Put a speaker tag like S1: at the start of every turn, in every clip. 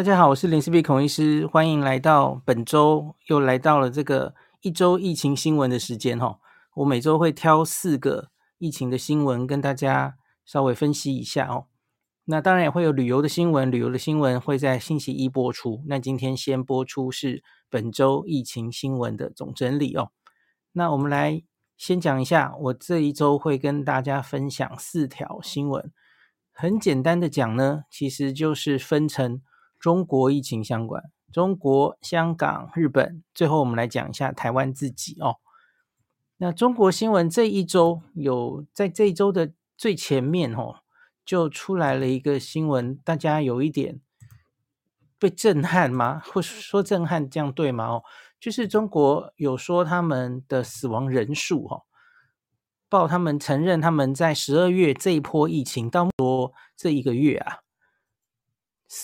S1: 大家好，我是林氏璧孔医师，欢迎来到本周又来到了这个一周疫情新闻的时间哈。我每周会挑四个疫情的新闻跟大家稍微分析一下哦。那当然也会有旅游的新闻，旅游的新闻会在星期一播出。那今天先播出是本周疫情新闻的总整理哦。那我们来先讲一下，我这一周会跟大家分享四条新闻。很简单的讲呢，其实就是分成。中国疫情相关，中国、香港、日本，最后我们来讲一下台湾自己哦。那中国新闻这一周有在这一周的最前面哦，就出来了一个新闻，大家有一点被震撼吗？或说震撼这样对吗？哦，就是中国有说他们的死亡人数哦，报他们承认他们在十二月这一波疫情到说这一个月啊。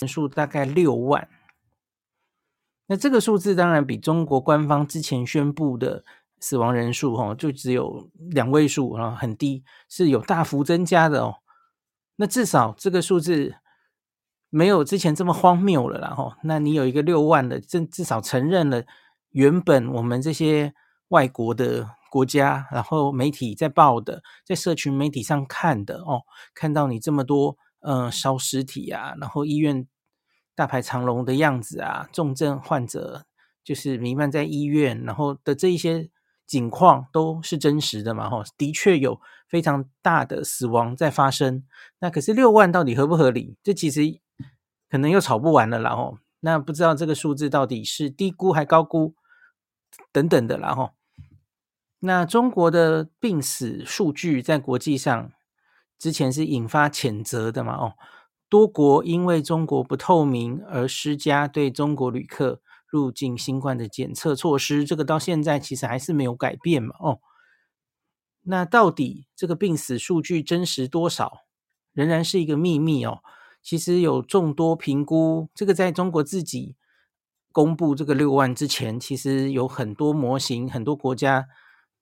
S1: 人数大概六万，那这个数字当然比中国官方之前宣布的死亡人数哦，就只有两位数啊，很低，是有大幅增加的哦。那至少这个数字没有之前这么荒谬了啦哈。那你有一个六万的，至至少承认了原本我们这些外国的国家，然后媒体在报的，在社群媒体上看的哦，看到你这么多。嗯，烧尸体啊，然后医院大排长龙的样子啊，重症患者就是弥漫在医院，然后的这一些景况都是真实的嘛？哈，的确有非常大的死亡在发生。那可是六万到底合不合理？这其实可能又吵不完了，然后那不知道这个数字到底是低估还高估等等的，然后那中国的病死数据在国际上。之前是引发谴责的嘛？哦，多国因为中国不透明而施加对中国旅客入境新冠的检测措施，这个到现在其实还是没有改变嘛？哦，那到底这个病死数据真实多少，仍然是一个秘密哦。其实有众多评估，这个在中国自己公布这个六万之前，其实有很多模型，很多国家。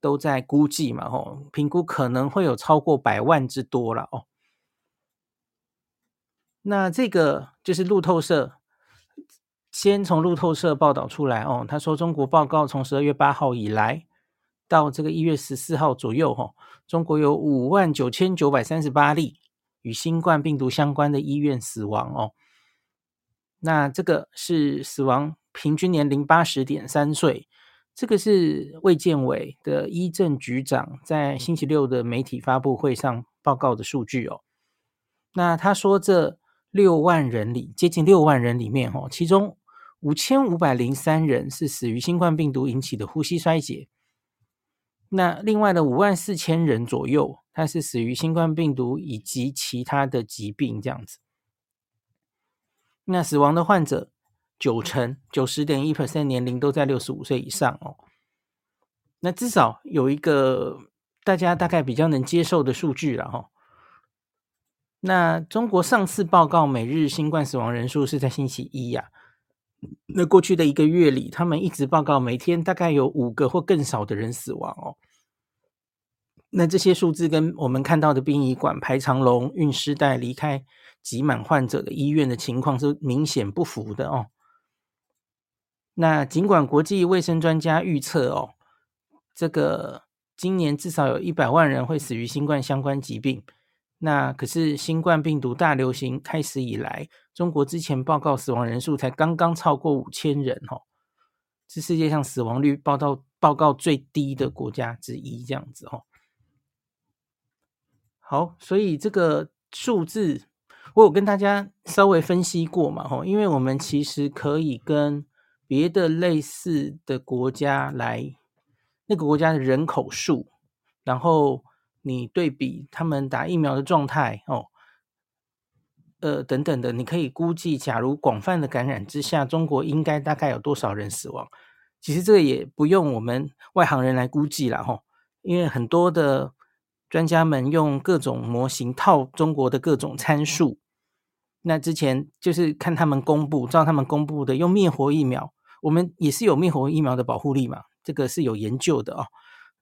S1: 都在估计嘛，吼，评估可能会有超过百万之多了哦。那这个就是路透社，先从路透社报道出来哦，他说中国报告从十二月八号以来到这个一月十四号左右，吼，中国有五万九千九百三十八例与新冠病毒相关的医院死亡哦。那这个是死亡平均年龄八十点三岁。这个是卫健委的医政局长在星期六的媒体发布会上报告的数据哦。那他说，这六万人里，接近六万人里面，哦，其中五千五百零三人是死于新冠病毒引起的呼吸衰竭。那另外的五万四千人左右，他是死于新冠病毒以及其他的疾病这样子。那死亡的患者。九成九十点一 percent 年龄都在六十五岁以上哦，那至少有一个大家大概比较能接受的数据了哈。那中国上次报告每日新冠死亡人数是在星期一呀，那过去的一个月里，他们一直报告每天大概有五个或更少的人死亡哦。那这些数字跟我们看到的殡仪馆排长龙、运尸袋离开挤满患者的医院的情况是明显不符的哦。那尽管国际卫生专家预测哦，这个今年至少有一百万人会死于新冠相关疾病，那可是新冠病毒大流行开始以来，中国之前报告死亡人数才刚刚超过五千人哦，是世界上死亡率报道报告最低的国家之一，这样子哦。好，所以这个数字我有跟大家稍微分析过嘛，吼，因为我们其实可以跟别的类似的国家来，那个国家的人口数，然后你对比他们打疫苗的状态哦，呃等等的，你可以估计，假如广泛的感染之下，中国应该大概有多少人死亡？其实这个也不用我们外行人来估计了哈，因为很多的专家们用各种模型套中国的各种参数。那之前就是看他们公布，照他们公布的用灭活疫苗。我们也是有灭活疫苗的保护力嘛，这个是有研究的哦。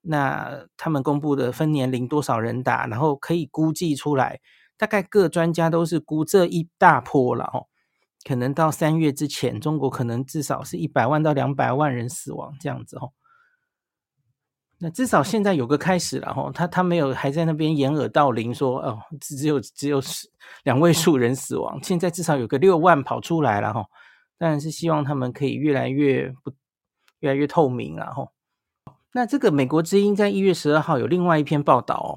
S1: 那他们公布的分年龄多少人打，然后可以估计出来，大概各专家都是估这一大波了哦，可能到三月之前，中国可能至少是一百万到两百万人死亡这样子哦。那至少现在有个开始了哈，他他没有还在那边掩耳盗铃说哦，只有只有两位数人死亡，现在至少有个六万跑出来了哈。当然是希望他们可以越来越不越来越透明了哈。那这个美国之音在一月十二号有另外一篇报道哦。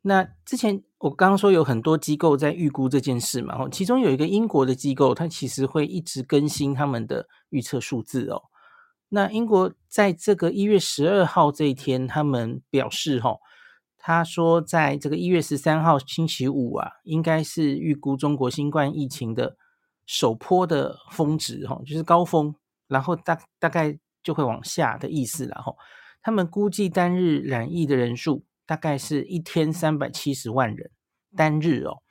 S1: 那之前我刚刚说有很多机构在预估这件事嘛，哦，其中有一个英国的机构，它其实会一直更新他们的预测数字哦。那英国在这个一月十二号这一天，他们表示哈，他说在这个一月十三号星期五啊，应该是预估中国新冠疫情的首波的峰值哈，就是高峰，然后大大概就会往下的意思了哈。他们估计单日染疫的人数大概是一天三百七十万人单日哦。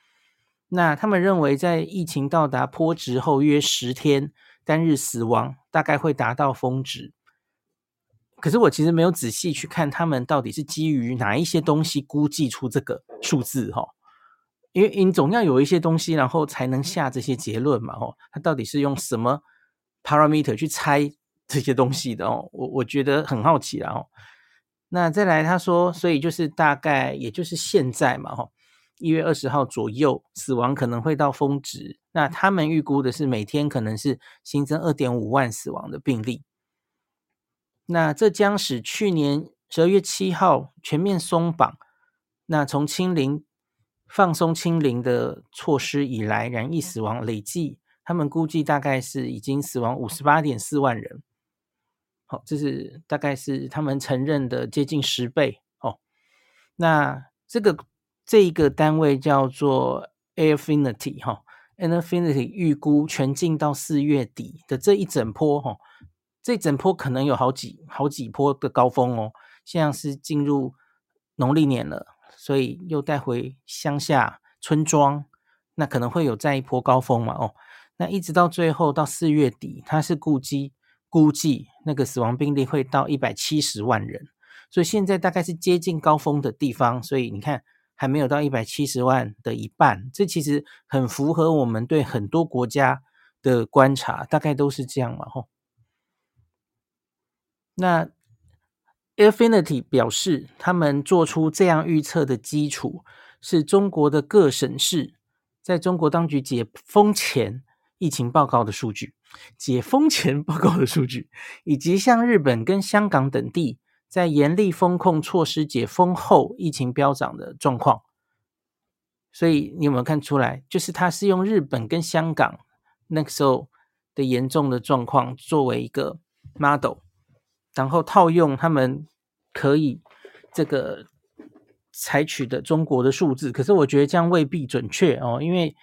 S1: 那他们认为在疫情到达波值后约十天。单日死亡大概会达到峰值，可是我其实没有仔细去看他们到底是基于哪一些东西估计出这个数字哈，因为你总要有一些东西，然后才能下这些结论嘛哈，他到底是用什么 parameter 去猜这些东西的哦？我我觉得很好奇啊。那再来他说，所以就是大概也就是现在嘛哈。一月二十号左右，死亡可能会到峰值。那他们预估的是每天可能是新增二点五万死亡的病例。那这将使去年十二月七号全面松绑，那从清零放松清零的措施以来，染疫死亡累计，他们估计大概是已经死亡五十八点四万人。好，这是大概是他们承认的接近十倍。哦，那这个。这一个单位叫做 Airfinity 哈 Infinity 预估全境到四月底的这一整波哈，这整波可能有好几好几波的高峰哦。现在是进入农历年了，所以又带回乡下村庄，那可能会有再一波高峰嘛哦。那一直到最后到四月底，它是估计估计那个死亡病例会到一百七十万人，所以现在大概是接近高峰的地方，所以你看。还没有到一百七十万的一半，这其实很符合我们对很多国家的观察，大概都是这样嘛，吼。那 Airfinity 表示，他们做出这样预测的基础是中国的各省市在中国当局解封前疫情报告的数据，解封前报告的数据，以及像日本跟香港等地。在严厉封控措施解封后，疫情飙涨的状况，所以你有没有看出来？就是它是用日本跟香港那个时候的严重的状况作为一个 model，然后套用他们可以这个采取的中国的数字。可是我觉得这样未必准确哦，因为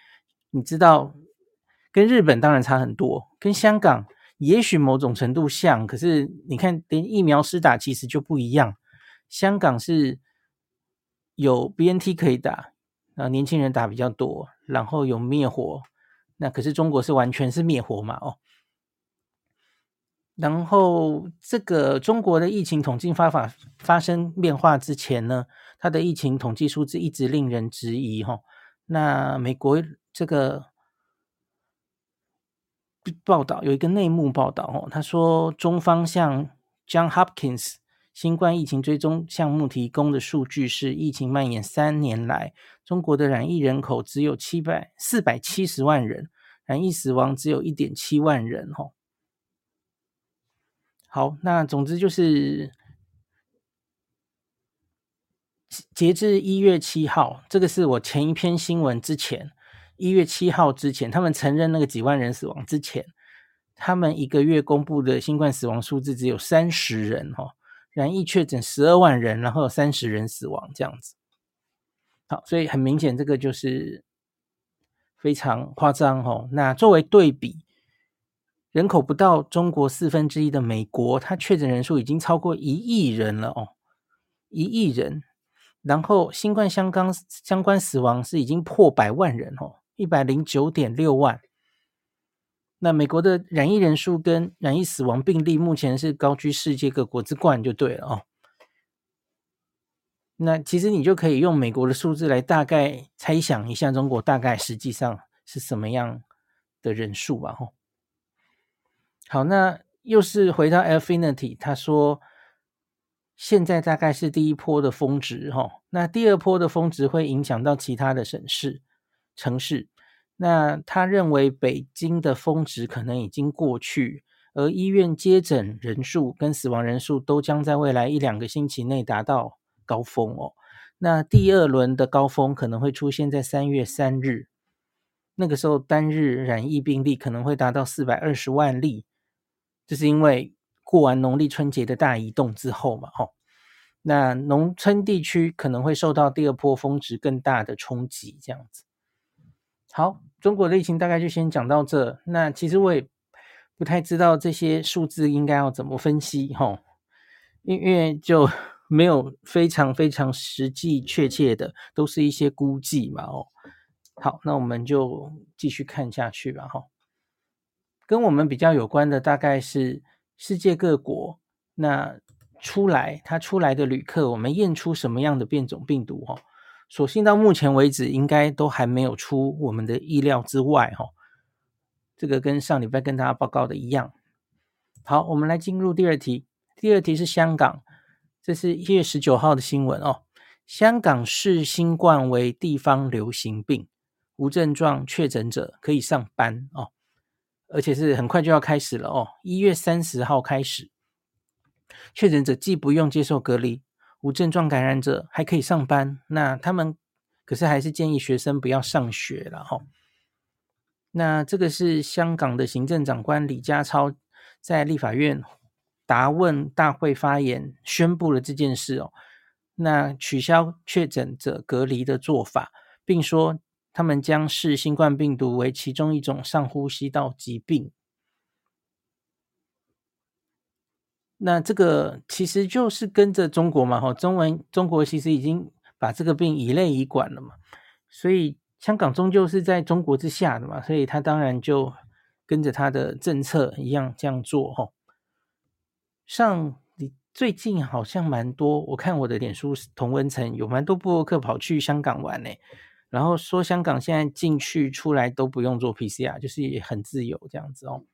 S1: 你知道，跟日本当然差很多，跟香港。也许某种程度像，可是你看，连疫苗施打其实就不一样。香港是有 BNT 可以打，啊，年轻人打比较多，然后有灭活。那可是中国是完全是灭活嘛？哦，然后这个中国的疫情统计方法发生变化之前呢，它的疫情统计数字一直令人质疑。哈，那美国这个。报道有一个内幕报道哦，他说中方向 John Hopkins 新冠疫情追踪项目提供的数据是，疫情蔓延三年来，中国的染疫人口只有七百四百七十万人，染疫死亡只有一点七万人哦。好，那总之就是截至一月七号，这个是我前一篇新闻之前。一月七号之前，他们承认那个几万人死亡之前，他们一个月公布的新冠死亡数字只有三十人哈，染疫确诊十二万人，然后有三十人死亡这样子。好，所以很明显这个就是非常夸张哦。那作为对比，人口不到中国四分之一的美国，它确诊人数已经超过一亿人了哦，一亿人，然后新冠相关相关死亡是已经破百万人哦。一百零九点六万，那美国的染疫人数跟染疫死亡病例目前是高居世界各国之冠，就对了哦。那其实你就可以用美国的数字来大概猜想一下，中国大概实际上是什么样的人数吧，吼。好，那又是回到 Affinity，他说现在大概是第一波的峰值，吼，那第二波的峰值会影响到其他的省市、城市。那他认为北京的峰值可能已经过去，而医院接诊人数跟死亡人数都将在未来一两个星期内达到高峰哦。那第二轮的高峰可能会出现在三月三日，那个时候单日染疫病例可能会达到四百二十万例，这是因为过完农历春节的大移动之后嘛，吼。那农村地区可能会受到第二波峰值更大的冲击，这样子。好，中国的疫情大概就先讲到这。那其实我也不太知道这些数字应该要怎么分析，吼，因为就 没有非常非常实际确切的，都是一些估计嘛，哦。好，那我们就继续看下去吧，哈。跟我们比较有关的大概是世界各国，那出来它出来的旅客，我们验出什么样的变种病毒，吼。所幸到目前为止，应该都还没有出我们的意料之外，哈。这个跟上礼拜跟大家报告的一样。好，我们来进入第二题。第二题是香港，这是一月十九号的新闻哦。香港视新冠为地方流行病，无症状确诊者可以上班哦，而且是很快就要开始了哦。一月三十号开始，确诊者既不用接受隔离。无症状感染者还可以上班，那他们可是还是建议学生不要上学了哈。那这个是香港的行政长官李家超在立法院答问大会发言宣布了这件事哦。那取消确诊者隔离的做法，并说他们将视新冠病毒为其中一种上呼吸道疾病。那这个其实就是跟着中国嘛，哈，中文中国其实已经把这个病以类以管了嘛，所以香港终究是在中国之下的嘛，所以他当然就跟着他的政策一样这样做，哈。像你最近好像蛮多，我看我的脸书同温层有蛮多部落客跑去香港玩呢，然后说香港现在进去出来都不用做 PCR，就是也很自由这样子哦，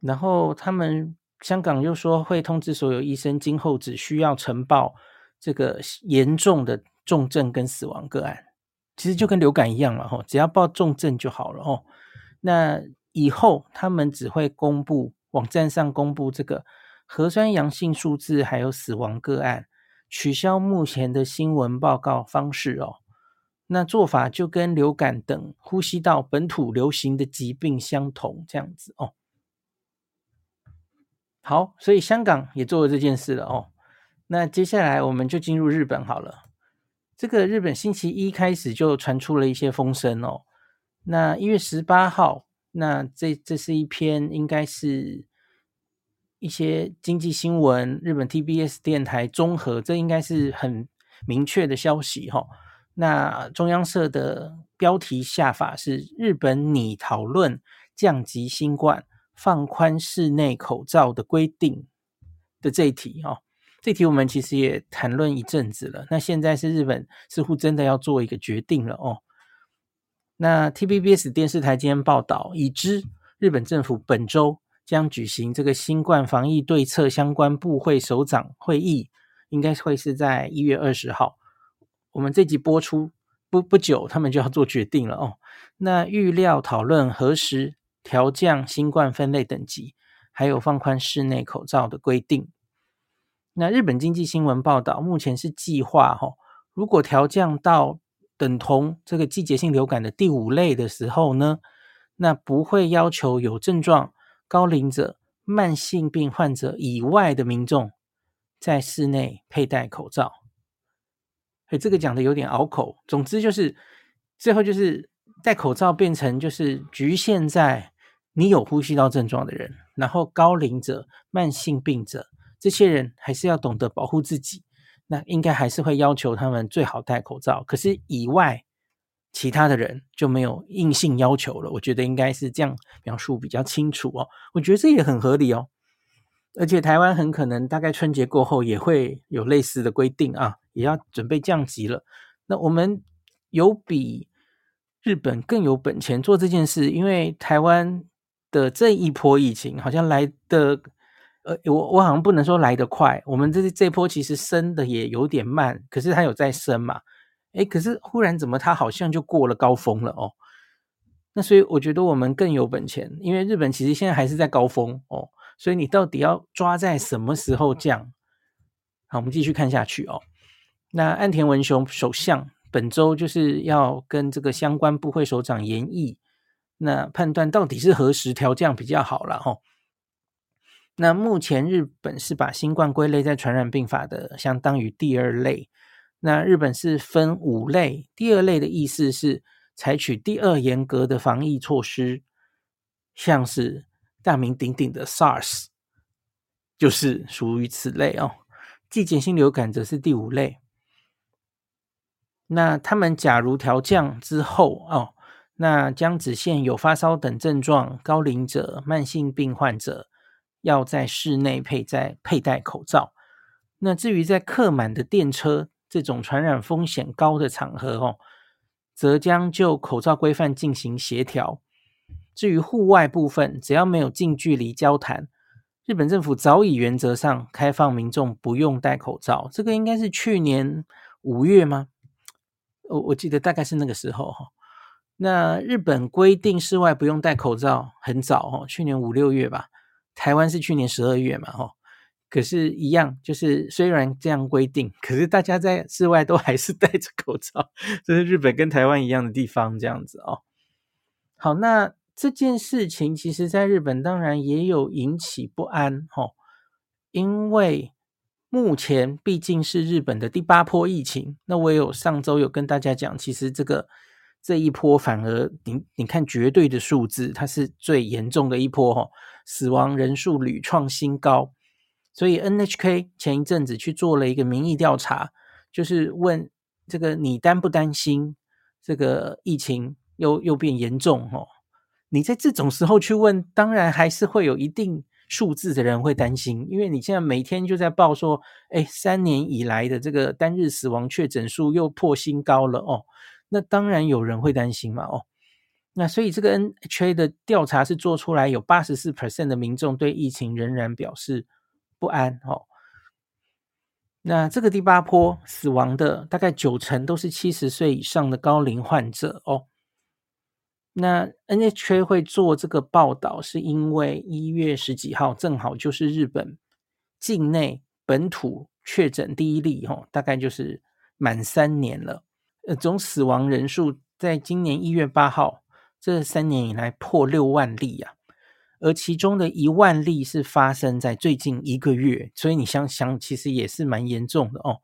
S1: 然后他们。香港又说会通知所有医生，今后只需要呈报这个严重的重症跟死亡个案，其实就跟流感一样了吼，只要报重症就好了哦。那以后他们只会公布网站上公布这个核酸阳性数字，还有死亡个案，取消目前的新闻报告方式哦。那做法就跟流感等呼吸道本土流行的疾病相同，这样子哦。好，所以香港也做了这件事了哦。那接下来我们就进入日本好了。这个日本星期一开始就传出了一些风声哦。那一月十八号，那这这是一篇应该是一些经济新闻，日本 TBS 电台综合，这应该是很明确的消息哈、哦。那中央社的标题下法是日本拟讨论降级新冠。放宽室内口罩的规定的这一题哦，这题我们其实也谈论一阵子了。那现在是日本似乎真的要做一个决定了哦。那 T B B S 电视台今天报道，已知日本政府本周将举行这个新冠防疫对策相关部会首长会议，应该会是在一月二十号。我们这集播出不不久，他们就要做决定了哦。那预料讨论何时调降新冠分类等级，还有放宽室内口罩的规定。那日本经济新闻报道，目前是计划哈，如果调降到等同这个季节性流感的第五类的时候呢，那不会要求有症状、高龄者、慢性病患者以外的民众在室内佩戴口罩。诶，这个讲的有点拗口。总之就是最后就是。戴口罩变成就是局限在你有呼吸道症状的人，然后高龄者、慢性病者这些人还是要懂得保护自己。那应该还是会要求他们最好戴口罩。可是以外其他的人就没有硬性要求了。我觉得应该是这样描述比较清楚哦。我觉得这也很合理哦。而且台湾很可能大概春节过后也会有类似的规定啊，也要准备降级了。那我们有比。日本更有本钱做这件事，因为台湾的这一波疫情好像来的，呃，我我好像不能说来得快，我们这这波其实升的也有点慢，可是它有在升嘛，诶，可是忽然怎么它好像就过了高峰了哦？那所以我觉得我们更有本钱，因为日本其实现在还是在高峰哦，所以你到底要抓在什么时候降？好，我们继续看下去哦。那岸田文雄首相。本周就是要跟这个相关部会首长研议，那判断到底是何时调降比较好了吼。那目前日本是把新冠归类在传染病法的相当于第二类，那日本是分五类，第二类的意思是采取第二严格的防疫措施，像是大名鼎鼎的 SARS，就是属于此类哦。季节性流感则是第五类。那他们假如调降之后哦，那将只限有发烧等症状、高龄者、慢性病患者要在室内佩戴佩戴口罩。那至于在客满的电车这种传染风险高的场合哦，则将就口罩规范进行协调。至于户外部分，只要没有近距离交谈，日本政府早已原则上开放民众不用戴口罩。这个应该是去年五月吗？我我记得大概是那个时候哈，那日本规定室外不用戴口罩很早哈，去年五六月吧，台湾是去年十二月嘛哈，可是，一样就是虽然这样规定，可是大家在室外都还是戴着口罩，这是日本跟台湾一样的地方这样子哦。好，那这件事情其实在日本当然也有引起不安哈，因为。目前毕竟是日本的第八波疫情，那我有上周有跟大家讲，其实这个这一波反而你你看绝对的数字，它是最严重的一波哈，死亡人数屡创新高。所以 NHK 前一阵子去做了一个民意调查，就是问这个你担不担心这个疫情又又变严重哦？你在这种时候去问，当然还是会有一定。数字的人会担心，因为你现在每天就在报说，哎，三年以来的这个单日死亡确诊数又破新高了哦，那当然有人会担心嘛哦，那所以这个 N H A 的调查是做出来，有八十四 percent 的民众对疫情仍然表示不安哦，那这个第八波死亡的大概九成都是七十岁以上的高龄患者哦。那 NHK 会做这个报道，是因为一月十几号正好就是日本境内本土确诊第一例，哈，大概就是满三年了。呃，总死亡人数在今年一月八号这三年以来破六万例啊，而其中的一万例是发生在最近一个月，所以你想想，其实也是蛮严重的哦。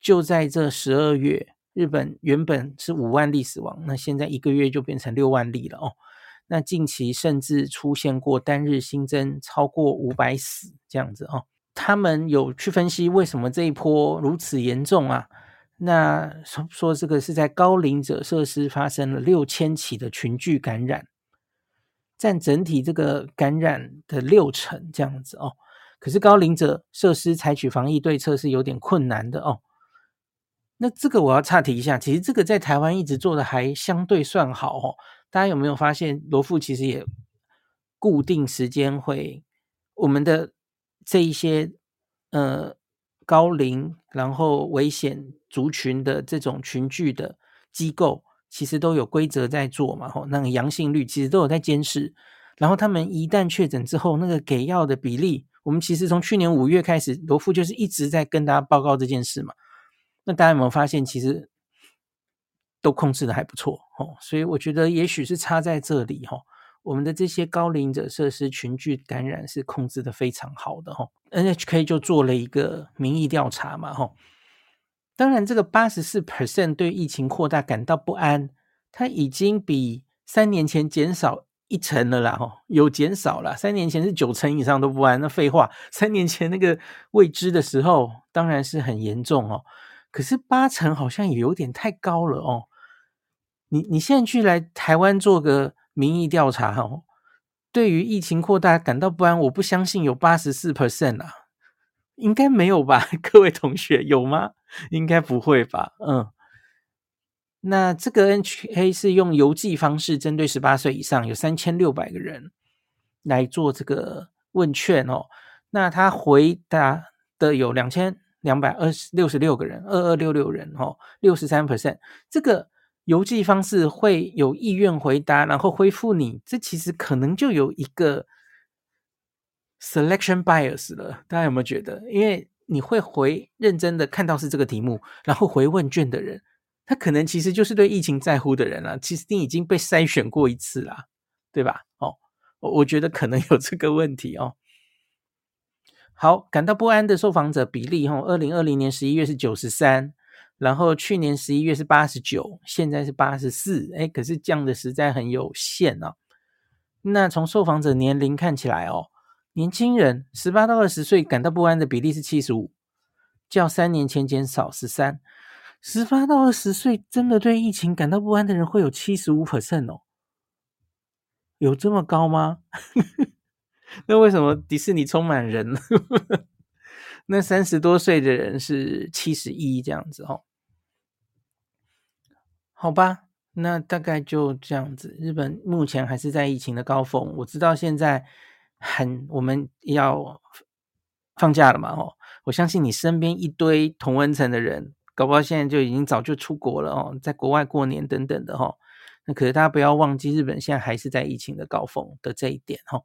S1: 就在这十二月。日本原本是五万例死亡，那现在一个月就变成六万例了哦。那近期甚至出现过单日新增超过五百死这样子哦。他们有去分析为什么这一波如此严重啊？那说说这个是在高龄者设施发生了六千起的群聚感染，占整体这个感染的六成这样子哦。可是高龄者设施采取防疫对策是有点困难的哦。那这个我要岔题一下，其实这个在台湾一直做的还相对算好哦。大家有没有发现，罗富其实也固定时间会我们的这一些呃高龄然后危险族群的这种群聚的机构，其实都有规则在做嘛。吼，那个阳性率其实都有在监视，然后他们一旦确诊之后，那个给药的比例，我们其实从去年五月开始，罗富就是一直在跟大家报告这件事嘛。那大家有没有发现，其实都控制的还不错哦，所以我觉得也许是差在这里哈，我们的这些高龄者设施群聚感染是控制的非常好的哈。NHK 就做了一个民意调查嘛哈，当然这个八十四 percent 对疫情扩大感到不安，它已经比三年前减少一成了啦哈，有减少了，三年前是九成以上都不安，那废话，三年前那个未知的时候当然是很严重哦。可是八成好像也有点太高了哦。你你现在去来台湾做个民意调查哦，对于疫情扩大感到不安，我不相信有八十四 percent 啊，应该没有吧？各位同学有吗？应该不会吧？嗯，那这个 NHK 是用邮寄方式针对十八岁以上有三千六百个人来做这个问卷哦。那他回答的有两千两百二十六十六个人，二二六六人哦，六十三 percent。这个邮寄方式会有意愿回答，然后回复你，这其实可能就有一个 selection bias 了。大家有没有觉得？因为你会回认真的看到是这个题目，然后回问卷的人，他可能其实就是对疫情在乎的人了。其实你已经被筛选过一次了，对吧？哦，我觉得可能有这个问题哦。好，感到不安的受访者比例，哈，二零二零年十一月是九十三，然后去年十一月是八十九，现在是八十四，哎，可是降的实在很有限哦。那从受访者年龄看起来哦。年轻人十八到二十岁感到不安的比例是七十五，较三年前减少十三。十八到二十岁真的对疫情感到不安的人会有七十五 percent 哦，有这么高吗？那为什么迪士尼充满人？那三十多岁的人是七十一这样子哦。好吧，那大概就这样子。日本目前还是在疫情的高峰，我知道现在。很，我们要放假了嘛？哦，我相信你身边一堆同温层的人，搞不好现在就已经早就出国了哦，在国外过年等等的哈。那可是大家不要忘记，日本现在还是在疫情的高峰的这一点哈。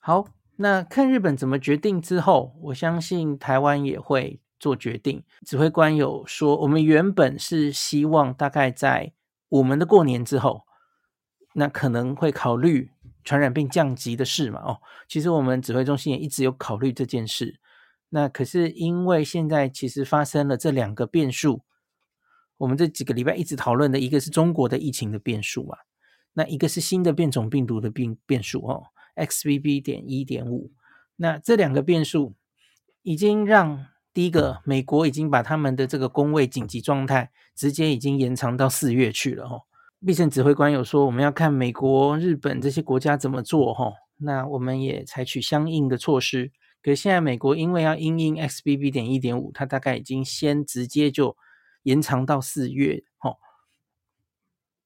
S1: 好，那看日本怎么决定之后，我相信台湾也会做决定。指挥官有说，我们原本是希望大概在我们的过年之后，那可能会考虑。传染病降级的事嘛，哦，其实我们指挥中心也一直有考虑这件事。那可是因为现在其实发生了这两个变数，我们这几个礼拜一直讨论的一个是中国的疫情的变数嘛，那一个是新的变种病毒的变变数哦，XBB 点一点五。那这两个变数已经让第一个美国已经把他们的这个工位紧急状态直接已经延长到四月去了哦。必胜指挥官有说，我们要看美国、日本这些国家怎么做，哈，那我们也采取相应的措施。可现在美国因为要因应 XBB 点一点五，它大概已经先直接就延长到四月，哈。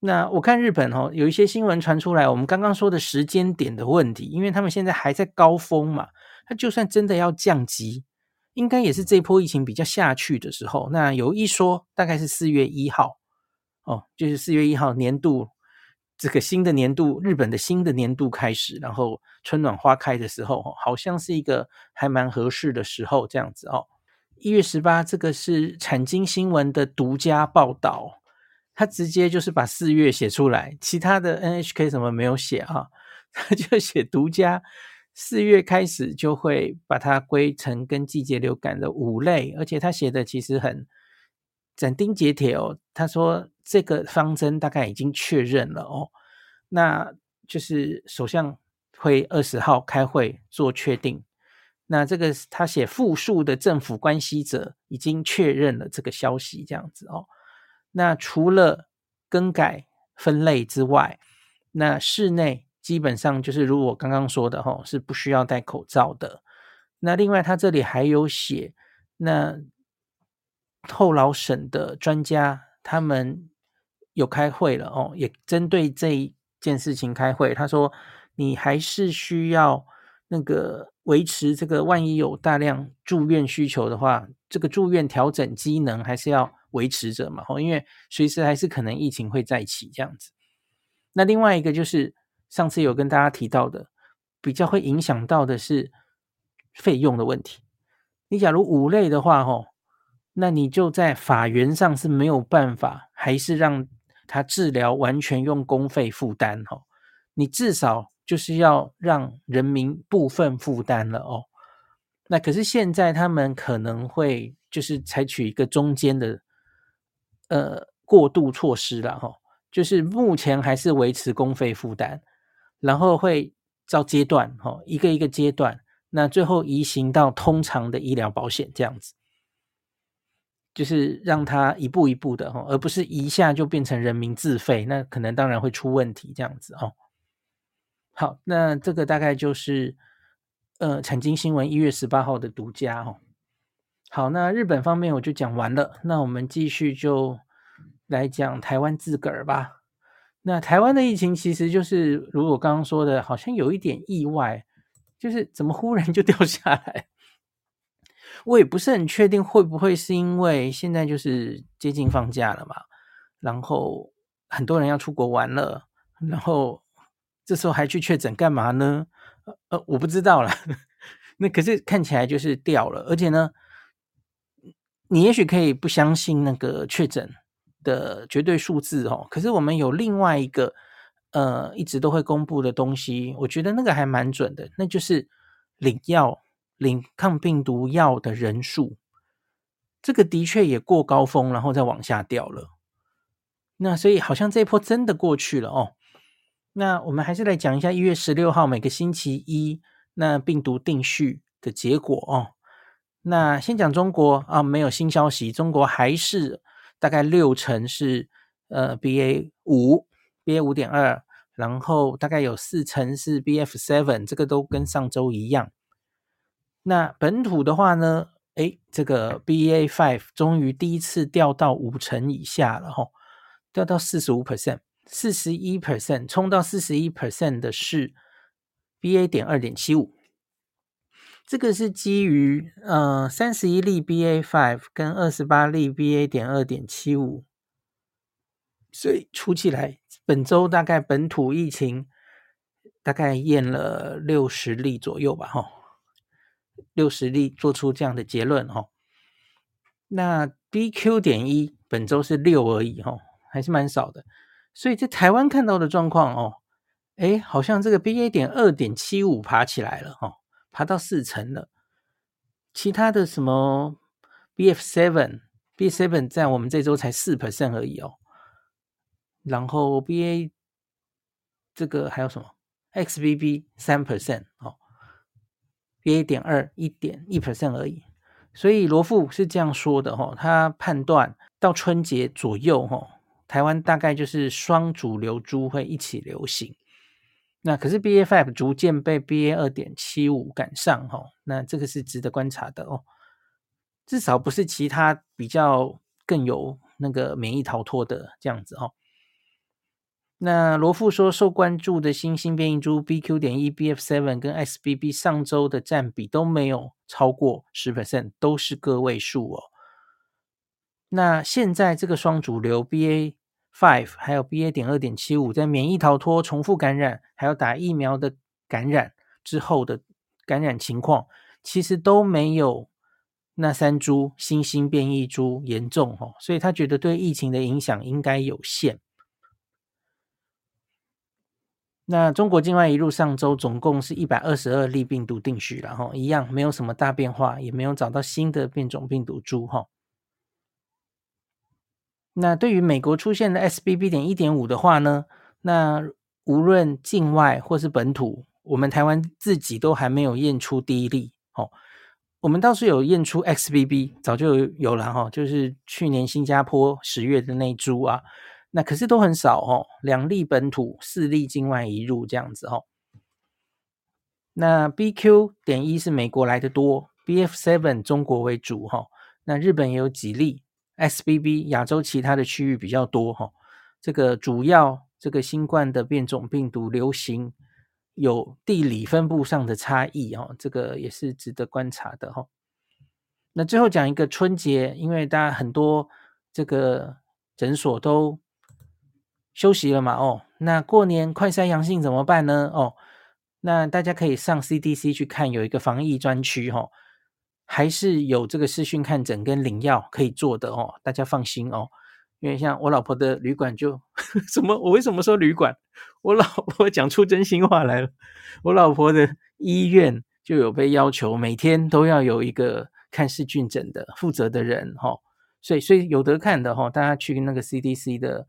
S1: 那我看日本，哦，有一些新闻传出来，我们刚刚说的时间点的问题，因为他们现在还在高峰嘛，它就算真的要降级，应该也是这波疫情比较下去的时候。那有一说，大概是四月一号。哦，就是四月一号年度，这个新的年度，日本的新的年度开始，然后春暖花开的时候，好像是一个还蛮合适的时候，这样子哦。一月十八，这个是产经新闻的独家报道，他直接就是把四月写出来，其他的 NHK 什么没有写啊，他就写独家，四月开始就会把它归成跟季节流感的五类，而且他写的其实很。斩钉截铁哦，他说这个方针大概已经确认了哦，那就是首相会二十号开会做确定。那这个他写复数的政府关系者已经确认了这个消息，这样子哦。那除了更改分类之外，那室内基本上就是如我刚刚说的哈，是不需要戴口罩的。那另外他这里还有写那。后老省的专家他们有开会了哦，也针对这一件事情开会。他说：“你还是需要那个维持这个，万一有大量住院需求的话，这个住院调整机能还是要维持着嘛。哦，因为随时还是可能疫情会再起这样子。那另外一个就是上次有跟大家提到的，比较会影响到的是费用的问题。你假如五类的话，哦。”那你就在法源上是没有办法，还是让他治疗完全用公费负担哦？你至少就是要让人民部分负担了哦。那可是现在他们可能会就是采取一个中间的呃过渡措施了哈，就是目前还是维持公费负担，然后会照阶段哈，一个一个阶段，那最后移行到通常的医疗保险这样子。就是让他一步一步的哈，而不是一下就变成人民自费，那可能当然会出问题这样子哦。好，那这个大概就是呃产经新闻一月十八号的独家哦。好，那日本方面我就讲完了，那我们继续就来讲台湾自个儿吧。那台湾的疫情其实就是如我刚刚说的，好像有一点意外，就是怎么忽然就 掉下来。我也不是很确定会不会是因为现在就是接近放假了嘛，然后很多人要出国玩了，然后这时候还去确诊干嘛呢？呃，我不知道啦。那可是看起来就是掉了，而且呢。你也许可以不相信那个确诊的绝对数字哦，可是我们有另外一个呃一直都会公布的东西，我觉得那个还蛮准的，那就是领药领抗病毒药的人数，这个的确也过高峰，然后再往下掉了。那所以好像这一波真的过去了哦。那我们还是来讲一下一月十六号每个星期一那病毒定序的结果哦。那先讲中国啊，没有新消息。中国还是大概六成是呃 BA 五，BA 五点二，然后大概有四成是 BF seven，这个都跟上周一样。那本土的话呢，诶，这个 BA five 终于第一次掉到五成以下了吼，掉到四十五 percent，四十一 percent，冲到四十一 percent 的是 BA 点二点七五。这个是基于呃三十一例 BA five 跟二十八例 BA 点二点七五，所以除起来，本周大概本土疫情大概验了六十例左右吧，哈，六十例做出这样的结论，哈。那 BQ 点一本周是六而已，哈，还是蛮少的。所以在台湾看到的状况，哦，诶，好像这个 BA 点二点七五爬起来了，哈。爬到四成了，其他的什么 BF Seven B seven 在我们这周才四 percent 而已哦。然后 BA 这个还有什么 XBB 三 percent 哦，BA 点二一点一 percent 而已。所以罗富是这样说的哈、哦，他判断到春节左右哈、哦，台湾大概就是双主流猪会一起流行。那可是 BA five 逐渐被 BA 二点七五赶上哈，那这个是值得观察的哦。至少不是其他比较更有那个免疫逃脱的这样子哦。那罗富说，受关注的新兴变异株 BQ 点一 BF seven 跟 XBB 上周的占比都没有超过十 percent，都是个位数哦。那现在这个双主流 BA Five 还有 BA 点二点七五，在免疫逃脱、重复感染，还有打疫苗的感染之后的感染情况，其实都没有那三株新兴变异株严重哦，所以他觉得对疫情的影响应该有限。那中国境外一路上周总共是一百二十二例病毒定序，然后一样没有什么大变化，也没有找到新的变种病毒株哈。那对于美国出现的 SBB 点一点五的话呢，那无论境外或是本土，我们台湾自己都还没有验出第一例。哦，我们倒是有验出 XBB，早就有了哈，就是去年新加坡十月的那株啊。那可是都很少哦，两例本土，四例境外移入这样子哦。那 BQ 点一是美国来的多，BF seven 中国为主哈。那日本也有几例。SBB 亚洲其他的区域比较多哈，这个主要这个新冠的变种病毒流行有地理分布上的差异哦，这个也是值得观察的哈。那最后讲一个春节，因为大家很多这个诊所都休息了嘛哦，那过年快筛阳性怎么办呢？哦，那大家可以上 CDC 去看，有一个防疫专区哈。还是有这个视讯看诊跟领药可以做的哦，大家放心哦。因为像我老婆的旅馆就 什么，我为什么说旅馆？我老婆讲出真心话来了。我老婆的医院就有被要求每天都要有一个看视讯诊的负责的人哈，所以所以有得看的哈，大家去那个 CDC 的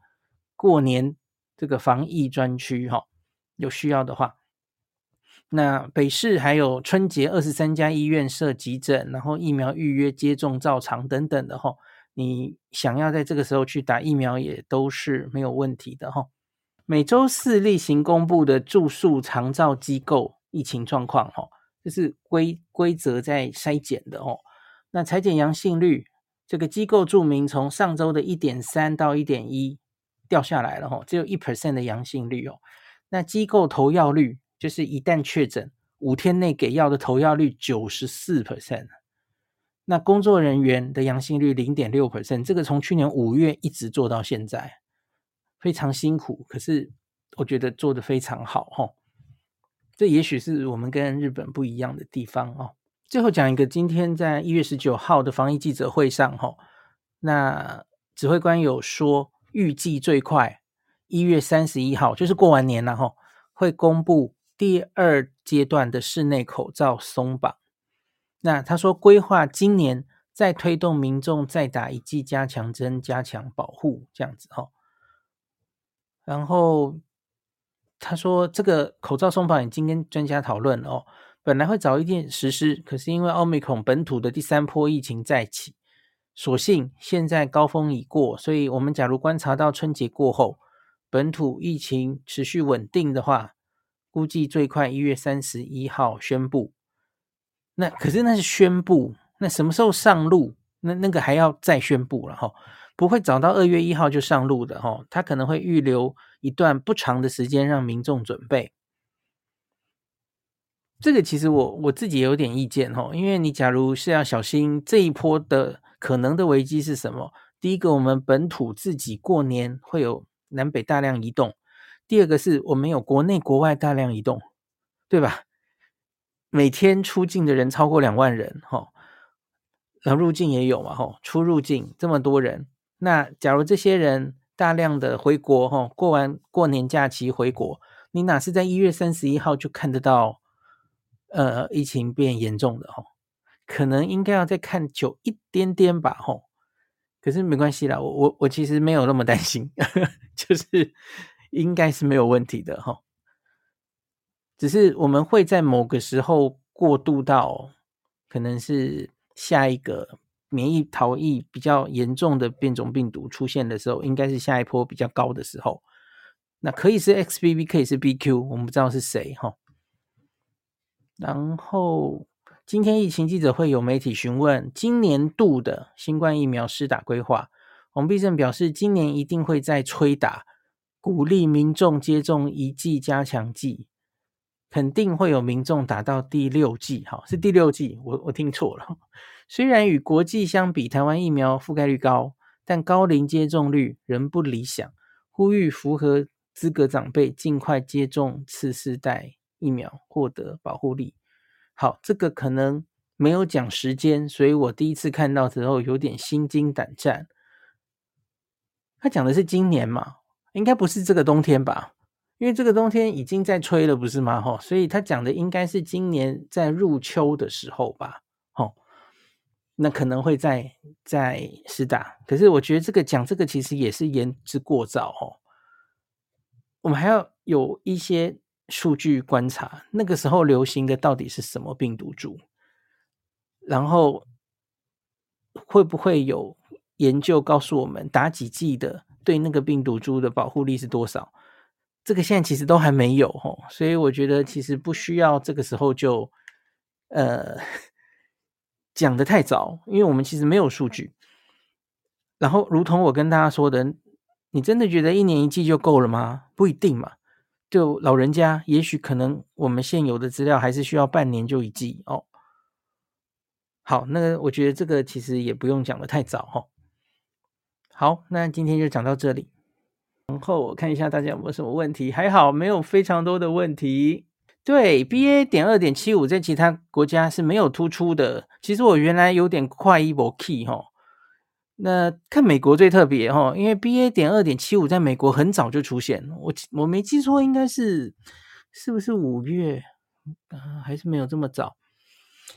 S1: 过年这个防疫专区哈，有需要的话。那北市还有春节二十三家医院设急诊，然后疫苗预约接种照常等等的哈，你想要在这个时候去打疫苗也都是没有问题的哈。每周四例行公布的住宿长照机构疫情状况哈，这是规规则在筛检的哦。那采检阳性率，这个机构注明从上周的一点三到一点一掉下来了，哈，只有一 percent 的阳性率哦。那机构投药率，就是一旦确诊，五天内给药的投药率九十四 percent。那工作人员的阳性率零点六 percent，这个从去年五月一直做到现在，非常辛苦，可是我觉得做得非常好，哦。这也许是我们跟日本不一样的地方哦。最后讲一个，今天在一月十九号的防疫记者会上，吼，那指挥官有说，预计最快一月三十一号，就是过完年了，吼，会公布第二阶段的室内口罩松绑。那他说，规划今年再推动民众再打一剂加强针，加强保护，这样子，哦。然后。他说：“这个口罩松绑已经跟专家讨论了哦，本来会早一点实施，可是因为奥密克戎本土的第三波疫情再起，所幸现在高峰已过，所以我们假如观察到春节过后本土疫情持续稳定的话，估计最快一月三十一号宣布。那可是那是宣布，那什么时候上路？那那个还要再宣布了哈。”不会早到二月一号就上路的哈，他可能会预留一段不长的时间让民众准备。这个其实我我自己也有点意见哈，因为你假如是要小心这一波的可能的危机是什么？第一个，我们本土自己过年会有南北大量移动；第二个是我们有国内国外大量移动，对吧？每天出境的人超过两万人哈，入境也有嘛哈，出入境这么多人。那假如这些人大量的回国，哈，过完过年假期回国，你哪是在一月三十一号就看得到，呃，疫情变严重的哈？可能应该要再看久一点点吧，哈。可是没关系啦，我我我其实没有那么担心，就是应该是没有问题的哈。只是我们会在某个时候过渡到，可能是下一个。免疫逃逸比较严重的变种病毒出现的时候，应该是下一波比较高的时候。那可以是 XBB，可以是 BQ，我们不知道是谁哈。然后今天疫情记者会有媒体询问今年度的新冠疫苗施打规划，王必胜表示，今年一定会再催打，鼓励民众接种一剂加强剂，肯定会有民众打到第六剂，哈，是第六剂，我我听错了。虽然与国际相比，台湾疫苗覆盖率高，但高龄接种率仍不理想。呼吁符合资格长辈尽快接种次世代疫苗，获得保护力。好，这个可能没有讲时间，所以我第一次看到之后有点心惊胆战。他讲的是今年嘛，应该不是这个冬天吧？因为这个冬天已经在吹了，不是吗？哈，所以他讲的应该是今年在入秋的时候吧？那可能会在在施打，可是我觉得这个讲这个其实也是言之过早哦。我们还要有一些数据观察，那个时候流行的到底是什么病毒株，然后会不会有研究告诉我们打几剂的对那个病毒株的保护力是多少？这个现在其实都还没有哦，所以我觉得其实不需要这个时候就呃。讲得太早，因为我们其实没有数据。然后，如同我跟大家说的，你真的觉得一年一剂就够了吗？不一定嘛。就老人家，也许可能我们现有的资料还是需要半年就一剂哦。好，那我觉得这个其实也不用讲得太早哦。好，那今天就讲到这里。然后我看一下大家有没有什么问题，还好没有非常多的问题。对，BA. 点二点七五在其他国家是没有突出的。其实我原来有点快一波 key 哈，那看美国最特别哈，因为 BA. 点二点七五在美国很早就出现，我我没记错应该是是不是五月啊？还是没有这么早？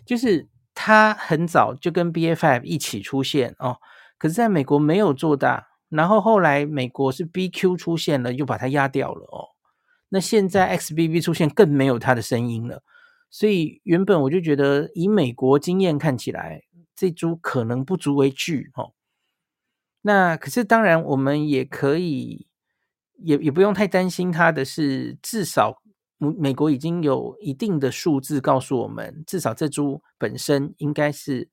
S1: 就是它很早就跟 BA five 一起出现哦，可是在美国没有做大，然后后来美国是 BQ 出现了，又把它压掉了哦。那现在 XBB 出现更没有它的声音了，所以原本我就觉得以美国经验看起来，这株可能不足为惧哦。那可是当然我们也可以，也也不用太担心它的是，至少美国已经有一定的数字告诉我们，至少这株本身应该是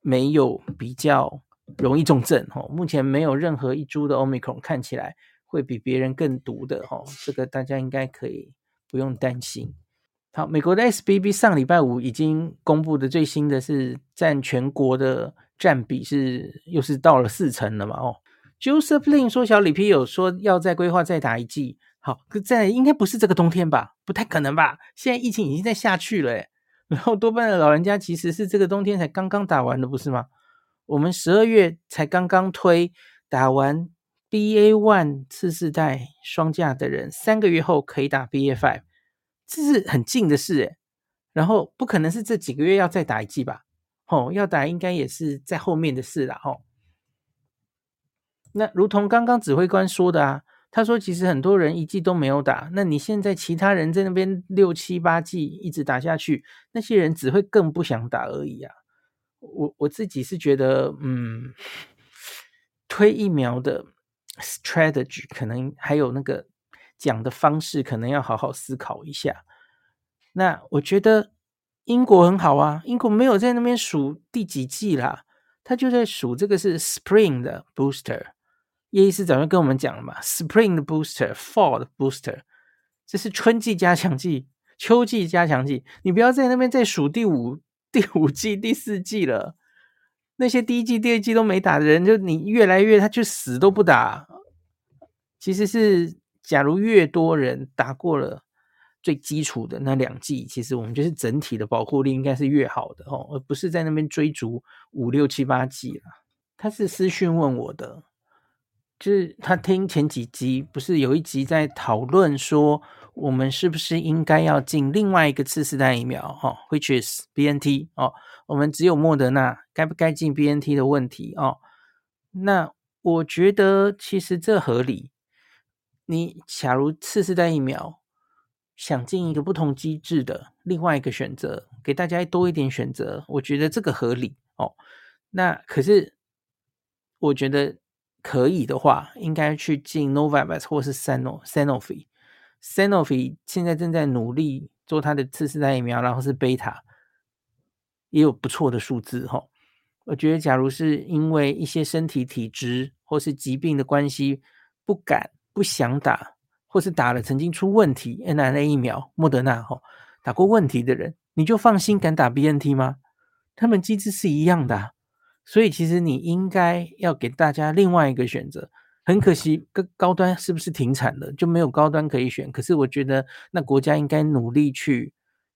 S1: 没有比较容易重症哦。目前没有任何一株的 Omicron 看起来会比别人更毒的哦，这个大家应该可以不用担心。好，美国的 SBB 上礼拜五已经公布的最新的是占全国的占比是又是到了四成了嘛？哦，Joseph Lin 说小李皮有说要再规划再打一剂，好，在应该不是这个冬天吧？不太可能吧？现在疫情已经在下去了诶，然后多半的老人家其实是这个冬天才刚刚打完的，不是吗？我们十二月才刚刚推打完 BA one 次世代双价的人，三个月后可以打 BA five。这是很近的事诶，然后不可能是这几个月要再打一剂吧？哦，要打应该也是在后面的事了哦。那如同刚刚指挥官说的啊，他说其实很多人一剂都没有打，那你现在其他人在那边六七八剂一直打下去，那些人只会更不想打而已啊。我我自己是觉得，嗯，推疫苗的 strategy 可能还有那个。讲的方式可能要好好思考一下。那我觉得英国很好啊，英国没有在那边数第几季啦，他就在数这个是 Spring 的 booster。叶医师早就跟我们讲了嘛，Spring 的 booster，Fall 的 booster，这是春季加强剂、秋季加强剂。你不要在那边再数第五、第五季、第四季了。那些第一季、第二季都没打的人，就你越来越，他就死都不打。其实是。假如越多人打过了最基础的那两季，其实我们就是整体的保护力应该是越好的哦，而不是在那边追逐五六七八季了。他是私讯问我的，就是他听前几集不是有一集在讨论说，我们是不是应该要进另外一个次世代疫苗哦，which is BNT 哦，我们只有莫德纳，该不该进 BNT 的问题哦。那我觉得其实这合理。你假如次世代疫苗想进一个不同机制的另外一个选择，给大家多一点选择，我觉得这个合理哦。那可是我觉得可以的话，应该去进 Novavax 或是 Sanofi。Sanofi 现在正在努力做它的次世代疫苗，然后是 Beta，也有不错的数字哈、哦。我觉得假如是因为一些身体体质或是疾病的关系，不敢。不想打，或是打了曾经出问题，mRNA 疫苗，莫德纳吼打过问题的人，你就放心敢打 BNT 吗？他们机制是一样的，所以其实你应该要给大家另外一个选择。很可惜，高高端是不是停产了，就没有高端可以选？可是我觉得那国家应该努力去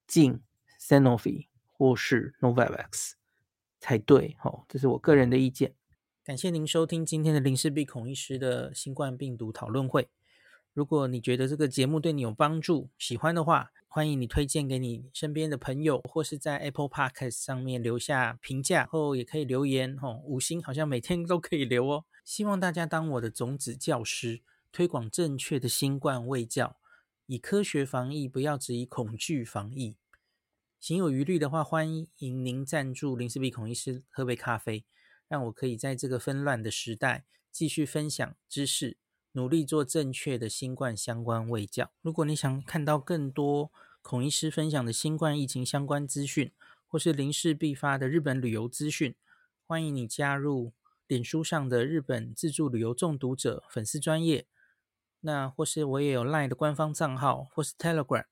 S1: 进 Sanofi 或是 Novavax 才对。吼，这是我个人的意见。感谢您收听今天的林氏璧孔医师的新冠病毒讨论会。如果你觉得这个节目对你有帮助，喜欢的话，欢迎你推荐给你身边的朋友，或是在 Apple Podcast 上面留下评价，后也可以留言哦，五星好像每天都可以留哦。希望大家当我的种子教师，推广正确的新冠卫教，以科学防疫，不要只以恐惧防疫。行有余力的话，欢迎您赞助林氏璧孔医师喝杯咖啡。让我可以在这个纷乱的时代继续分享知识，努力做正确的新冠相关卫教。如果你想看到更多孔医师分享的新冠疫情相关资讯，或是林氏必发的日本旅游资讯，欢迎你加入脸书上的日本自助旅游中毒者粉丝专业。那或是我也有 LINE 的官方账号，或是 Telegram。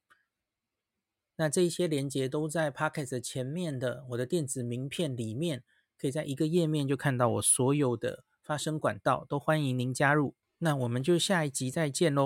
S1: 那这一些连接都在 pocket 前面的我的电子名片里面。可以在一个页面就看到我所有的发声管道，都欢迎您加入。那我们就下一集再见喽。